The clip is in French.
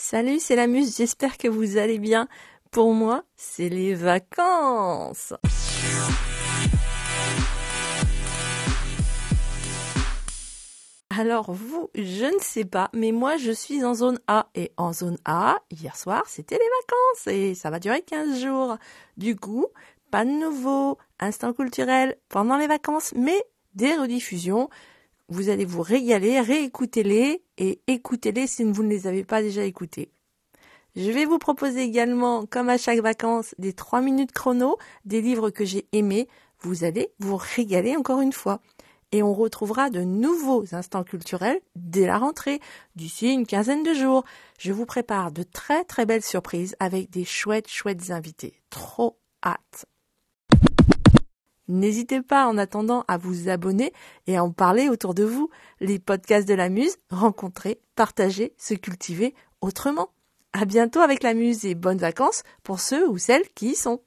Salut, c'est la Muse, j'espère que vous allez bien. Pour moi, c'est les vacances. Alors vous, je ne sais pas, mais moi je suis en zone A. Et en zone A, hier soir, c'était les vacances et ça va durer 15 jours. Du coup, pas de nouveau instant culturel pendant les vacances, mais des rediffusions vous allez vous régaler, réécoutez-les et écoutez-les si vous ne les avez pas déjà écoutés. Je vais vous proposer également, comme à chaque vacances, des 3 minutes chrono, des livres que j'ai aimés. Vous allez vous régaler encore une fois. Et on retrouvera de nouveaux instants culturels dès la rentrée, d'ici une quinzaine de jours. Je vous prépare de très très belles surprises avec des chouettes chouettes invités. Trop hâte. N'hésitez pas en attendant à vous abonner et à en parler autour de vous. Les podcasts de la Muse, rencontrer, partager, se cultiver autrement. À bientôt avec la Muse et bonnes vacances pour ceux ou celles qui y sont.